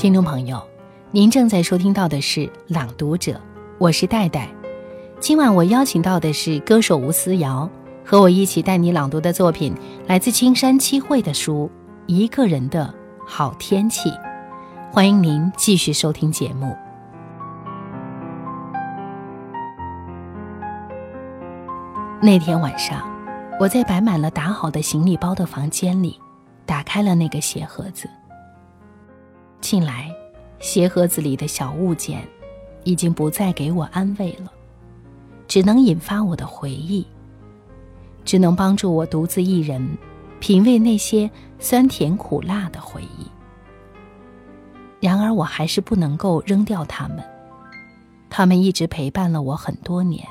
听众朋友，您正在收听到的是《朗读者》，我是戴戴。今晚我邀请到的是歌手吴思瑶，和我一起带你朗读的作品来自青山七惠的书《一个人的好天气》。欢迎您继续收听节目。那天晚上，我在摆满了打好的行李包的房间里，打开了那个鞋盒子。近来，鞋盒子里的小物件，已经不再给我安慰了，只能引发我的回忆，只能帮助我独自一人，品味那些酸甜苦辣的回忆。然而，我还是不能够扔掉它们，它们一直陪伴了我很多年。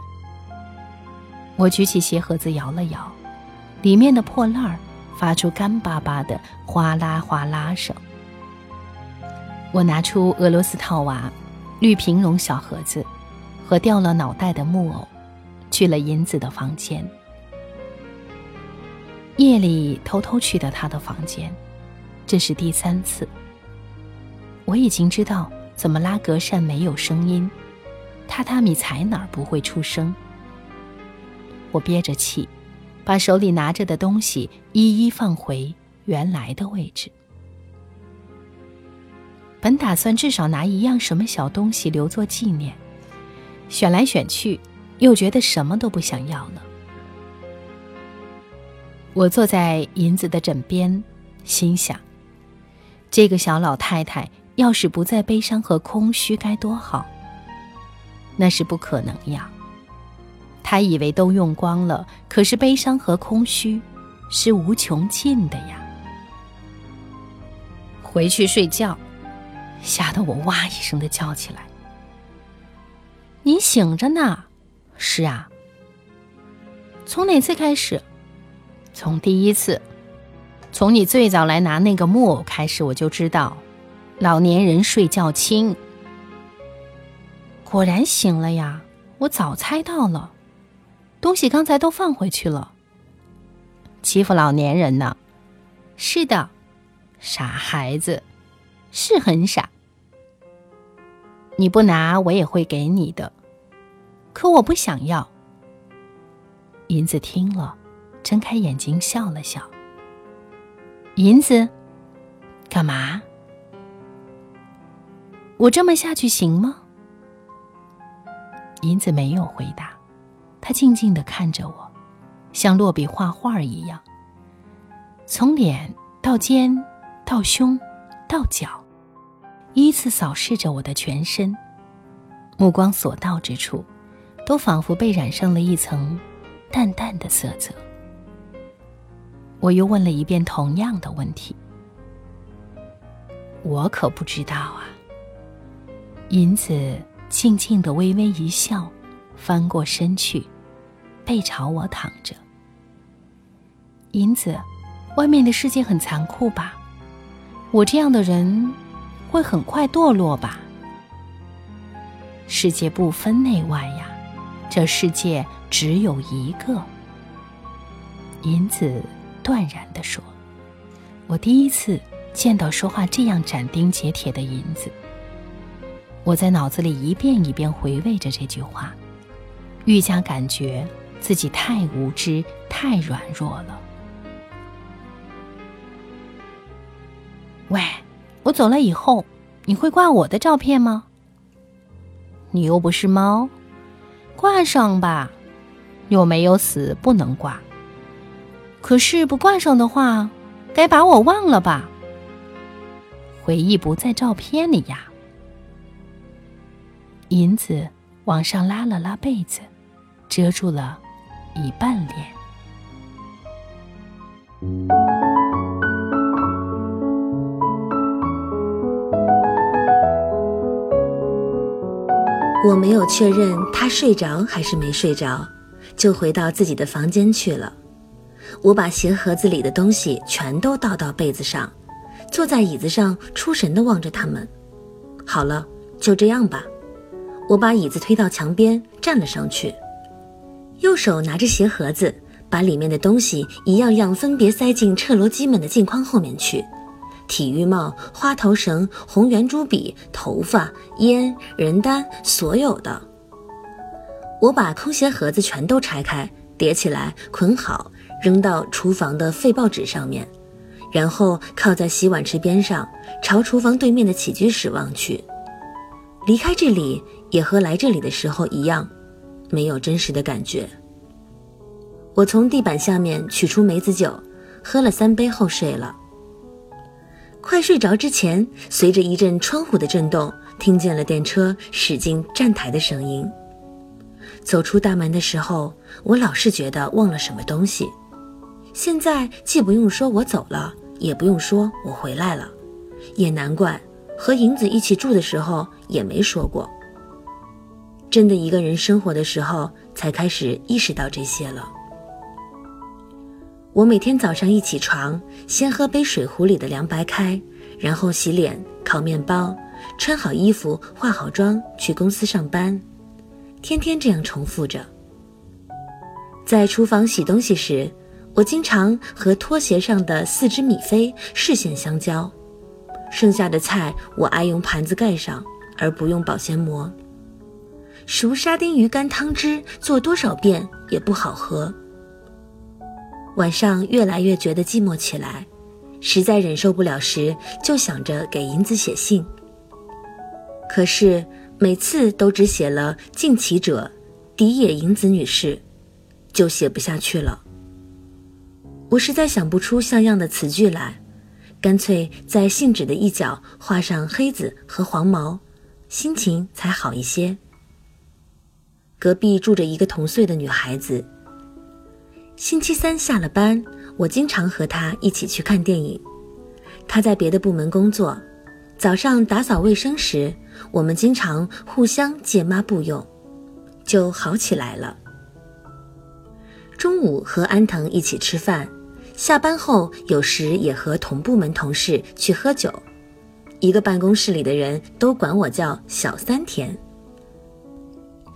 我举起鞋盒子摇了摇，里面的破烂儿发出干巴巴的哗啦哗啦声。我拿出俄罗斯套娃、绿萍绒小盒子和掉了脑袋的木偶，去了银子的房间。夜里偷偷去的他的房间，这是第三次。我已经知道怎么拉格扇没有声音，榻榻米踩哪儿不会出声。我憋着气，把手里拿着的东西一一放回原来的位置。本打算至少拿一样什么小东西留作纪念，选来选去，又觉得什么都不想要了。我坐在银子的枕边，心想：这个小老太太要是不再悲伤和空虚，该多好。那是不可能呀。她以为都用光了，可是悲伤和空虚是无穷尽的呀。回去睡觉。吓得我哇一声的叫起来。你醒着呢？是啊。从哪次开始？从第一次，从你最早来拿那个木偶开始，我就知道，老年人睡觉轻。果然醒了呀！我早猜到了，东西刚才都放回去了。欺负老年人呢？是的，傻孩子。是很傻，你不拿我也会给你的，可我不想要。银子听了，睁开眼睛笑了笑。银子，干嘛？我这么下去行吗？银子没有回答，他静静的看着我，像落笔画画一样，从脸到肩到胸。到脚，依次扫视着我的全身，目光所到之处，都仿佛被染上了一层淡淡的色泽。我又问了一遍同样的问题：“我可不知道啊。”银子静静的微微一笑，翻过身去，背朝我躺着。银子，外面的世界很残酷吧？我这样的人，会很快堕落吧？世界不分内外呀，这世界只有一个。银子断然地说：“我第一次见到说话这样斩钉截铁的银子。”我在脑子里一遍一遍回味着这句话，愈加感觉自己太无知、太软弱了。喂，我走了以后，你会挂我的照片吗？你又不是猫，挂上吧。又没有死，不能挂。可是不挂上的话，该把我忘了吧？回忆不在照片里呀。银子往上拉了拉被子，遮住了一半脸。我没有确认他睡着还是没睡着，就回到自己的房间去了。我把鞋盒子里的东西全都倒到被子上，坐在椅子上出神地望着他们。好了，就这样吧。我把椅子推到墙边，站了上去，右手拿着鞋盒子，把里面的东西一样样分别塞进彻罗基们的镜框后面去。体育帽、花头绳、红圆珠笔、头发、烟、人单，所有的。我把空鞋盒子全都拆开，叠起来，捆好，扔到厨房的废报纸上面，然后靠在洗碗池边上，朝厨房对面的起居室望去。离开这里也和来这里的时候一样，没有真实的感觉。我从地板下面取出梅子酒，喝了三杯后睡了。快睡着之前，随着一阵窗户的震动，听见了电车驶进站台的声音。走出大门的时候，我老是觉得忘了什么东西。现在既不用说我走了，也不用说我回来了，也难怪和银子一起住的时候也没说过。真的一个人生活的时候，才开始意识到这些了。我每天早上一起床，先喝杯水壶里的凉白开，然后洗脸、烤面包，穿好衣服、化好妆去公司上班。天天这样重复着。在厨房洗东西时，我经常和拖鞋上的四只米菲视线相交。剩下的菜我爱用盘子盖上，而不用保鲜膜。熟沙丁鱼干汤汁做多少遍也不好喝。晚上越来越觉得寂寞起来，实在忍受不了时，就想着给银子写信。可是。每次都只写了“敬启者，荻野银子女士”，就写不下去了。我实在想不出像样的词句来，干脆在信纸的一角画上黑子和黄毛，心情才好一些。隔壁住着一个同岁的女孩子。星期三下了班，我经常和他一起去看电影。他在别的部门工作。早上打扫卫生时，我们经常互相借抹布用，就好起来了。中午和安藤一起吃饭，下班后有时也和同部门同事去喝酒。一个办公室里的人都管我叫小三田。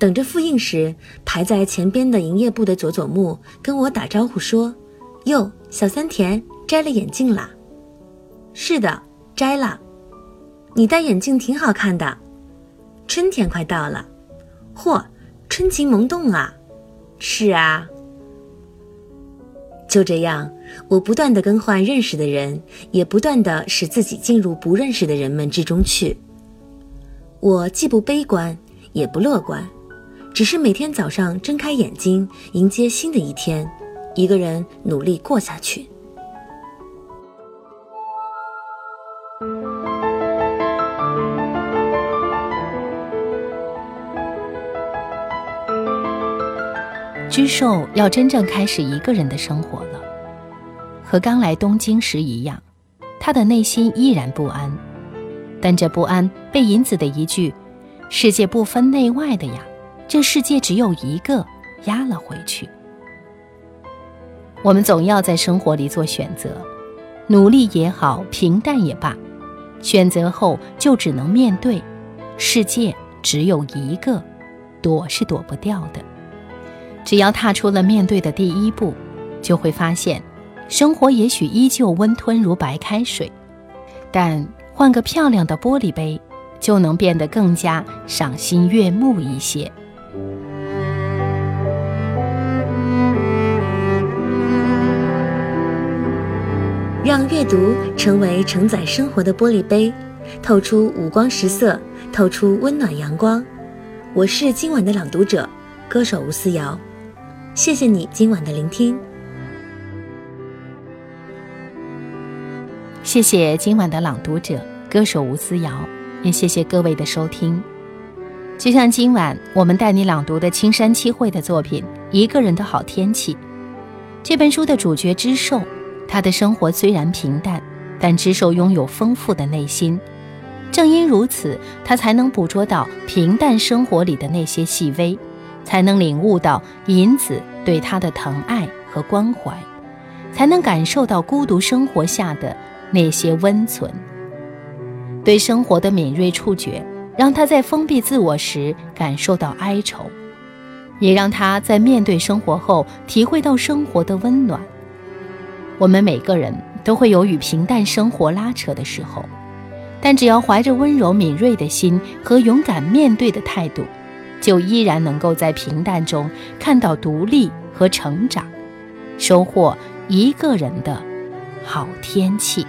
等着复印时，排在前边的营业部的佐佐木跟我打招呼说：“哟，小三田摘了眼镜啦？”“是的，摘了。”你戴眼镜挺好看的，春天快到了，嚯，春情萌动啊！是啊，就这样，我不断的更换认识的人，也不断的使自己进入不认识的人们之中去。我既不悲观，也不乐观，只是每天早上睁开眼睛，迎接新的一天，一个人努力过下去。知寿要真正开始一个人的生活了，和刚来东京时一样，他的内心依然不安，但这不安被银子的一句“世界不分内外的呀，这世界只有一个”压了回去。我们总要在生活里做选择，努力也好，平淡也罢，选择后就只能面对，世界只有一个，躲是躲不掉的。只要踏出了面对的第一步，就会发现，生活也许依旧温吞如白开水，但换个漂亮的玻璃杯，就能变得更加赏心悦目一些。让阅读成为承载生活的玻璃杯，透出五光十色，透出温暖阳光。我是今晚的朗读者，歌手吴思瑶。谢谢你今晚的聆听，谢谢今晚的朗读者歌手吴思瑶，也谢谢各位的收听。就像今晚我们带你朗读的青山七惠的作品《一个人的好天气》，这本书的主角知寿，他的生活虽然平淡，但知寿拥有丰富的内心。正因如此，他才能捕捉到平淡生活里的那些细微。才能领悟到银子对他的疼爱和关怀，才能感受到孤独生活下的那些温存。对生活的敏锐触觉，让他在封闭自我时感受到哀愁，也让他在面对生活后体会到生活的温暖。我们每个人都会有与平淡生活拉扯的时候，但只要怀着温柔敏锐的心和勇敢面对的态度，就依然能够在平淡中看到独立和成长，收获一个人的好天气。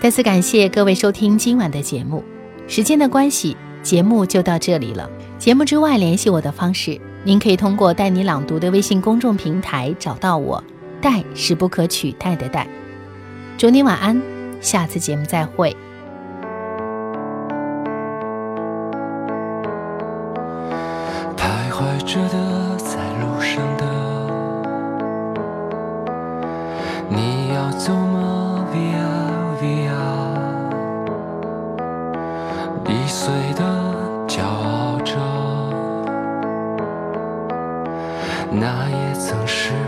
再次感谢各位收听今晚的节目，时间的关系，节目就到这里了。节目之外联系我的方式，您可以通过“带你朗读”的微信公众平台找到我。带是不可取代的带。祝你晚安，下次节目再会。徘徊着的，在路上的，你要走吗？Via Via，易碎的，那也曾是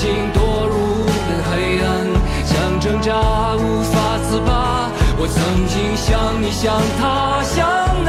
经堕入了黑暗，想挣扎无法自拔。我曾经像你，像他，像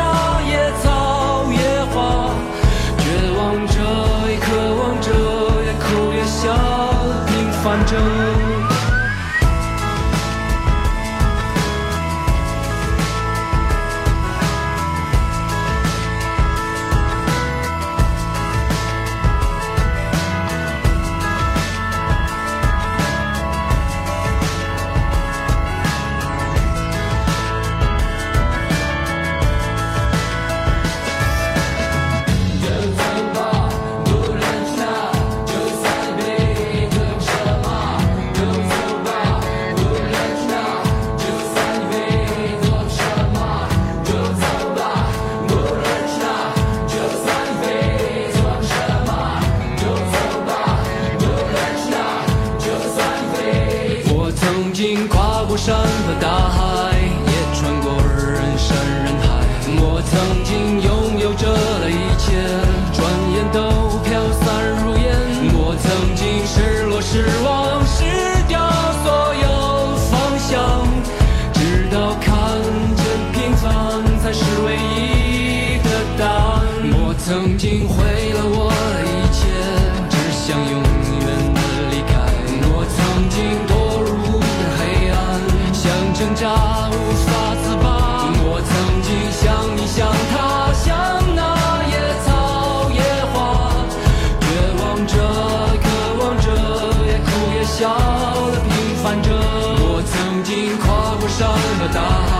哭也